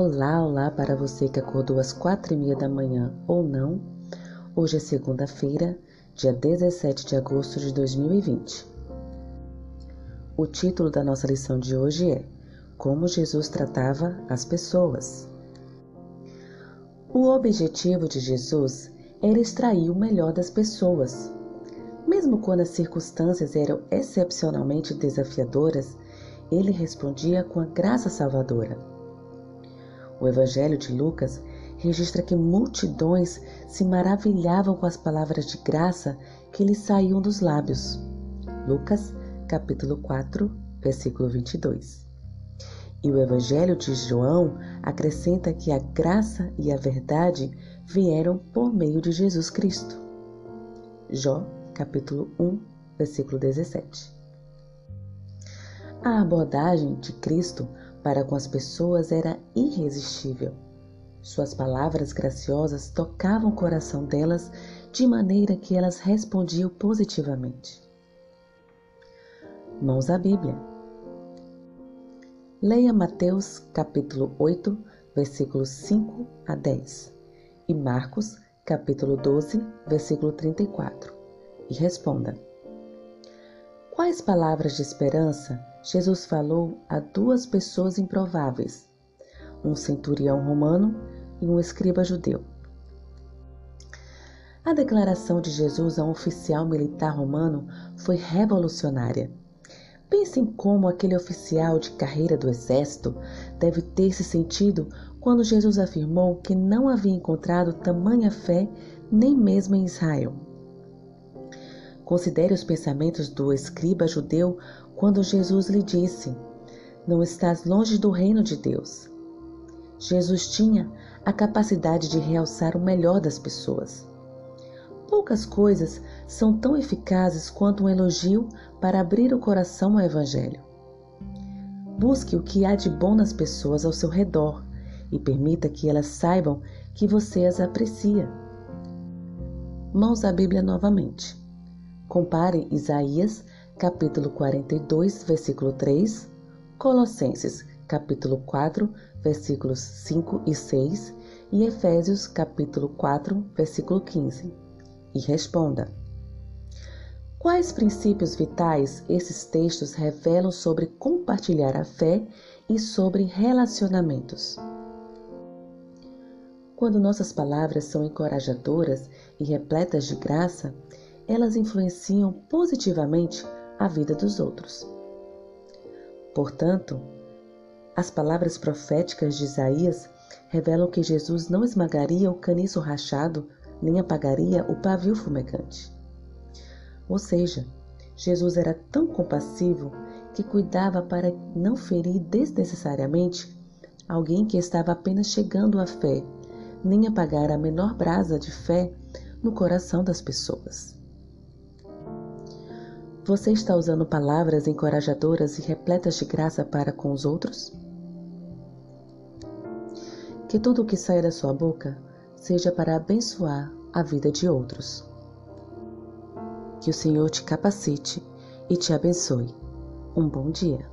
Olá, olá para você que acordou às quatro e meia da manhã ou não. Hoje é segunda-feira, dia 17 de agosto de 2020. O título da nossa lição de hoje é Como Jesus tratava as pessoas. O objetivo de Jesus era extrair o melhor das pessoas. Mesmo quando as circunstâncias eram excepcionalmente desafiadoras, ele respondia com a graça salvadora. O Evangelho de Lucas registra que multidões se maravilhavam com as palavras de graça que lhes saíam dos lábios. Lucas, capítulo 4, versículo 22. E o Evangelho de João acrescenta que a graça e a verdade vieram por meio de Jesus Cristo. Jó, capítulo 1, versículo 17. A abordagem de Cristo para com as pessoas era irresistível. Suas palavras graciosas tocavam o coração delas de maneira que elas respondiam positivamente. Mãos à Bíblia. Leia Mateus capítulo 8, versículos 5 a 10 e Marcos capítulo 12, versículo 34 e responda: Quais palavras de esperança Jesus falou a duas pessoas improváveis, um centurião romano e um escriba judeu? A declaração de Jesus a um oficial militar romano foi revolucionária. Pense em como aquele oficial de carreira do exército deve ter se sentido quando Jesus afirmou que não havia encontrado tamanha fé nem mesmo em Israel. Considere os pensamentos do escriba judeu quando Jesus lhe disse: Não estás longe do reino de Deus. Jesus tinha a capacidade de realçar o melhor das pessoas. Poucas coisas são tão eficazes quanto um elogio para abrir o coração ao Evangelho. Busque o que há de bom nas pessoas ao seu redor e permita que elas saibam que você as aprecia. Mãos à Bíblia novamente. Compare Isaías, capítulo 42, versículo 3, Colossenses, capítulo 4, versículos 5 e 6 e Efésios, capítulo 4, versículo 15. E responda: Quais princípios vitais esses textos revelam sobre compartilhar a fé e sobre relacionamentos? Quando nossas palavras são encorajadoras e repletas de graça, elas influenciam positivamente a vida dos outros. Portanto, as palavras proféticas de Isaías revelam que Jesus não esmagaria o caniço rachado nem apagaria o pavio fumegante. Ou seja, Jesus era tão compassivo que cuidava para não ferir desnecessariamente alguém que estava apenas chegando à fé, nem apagar a menor brasa de fé no coração das pessoas. Você está usando palavras encorajadoras e repletas de graça para com os outros? Que tudo o que saia da sua boca seja para abençoar a vida de outros. Que o Senhor te capacite e te abençoe. Um bom dia.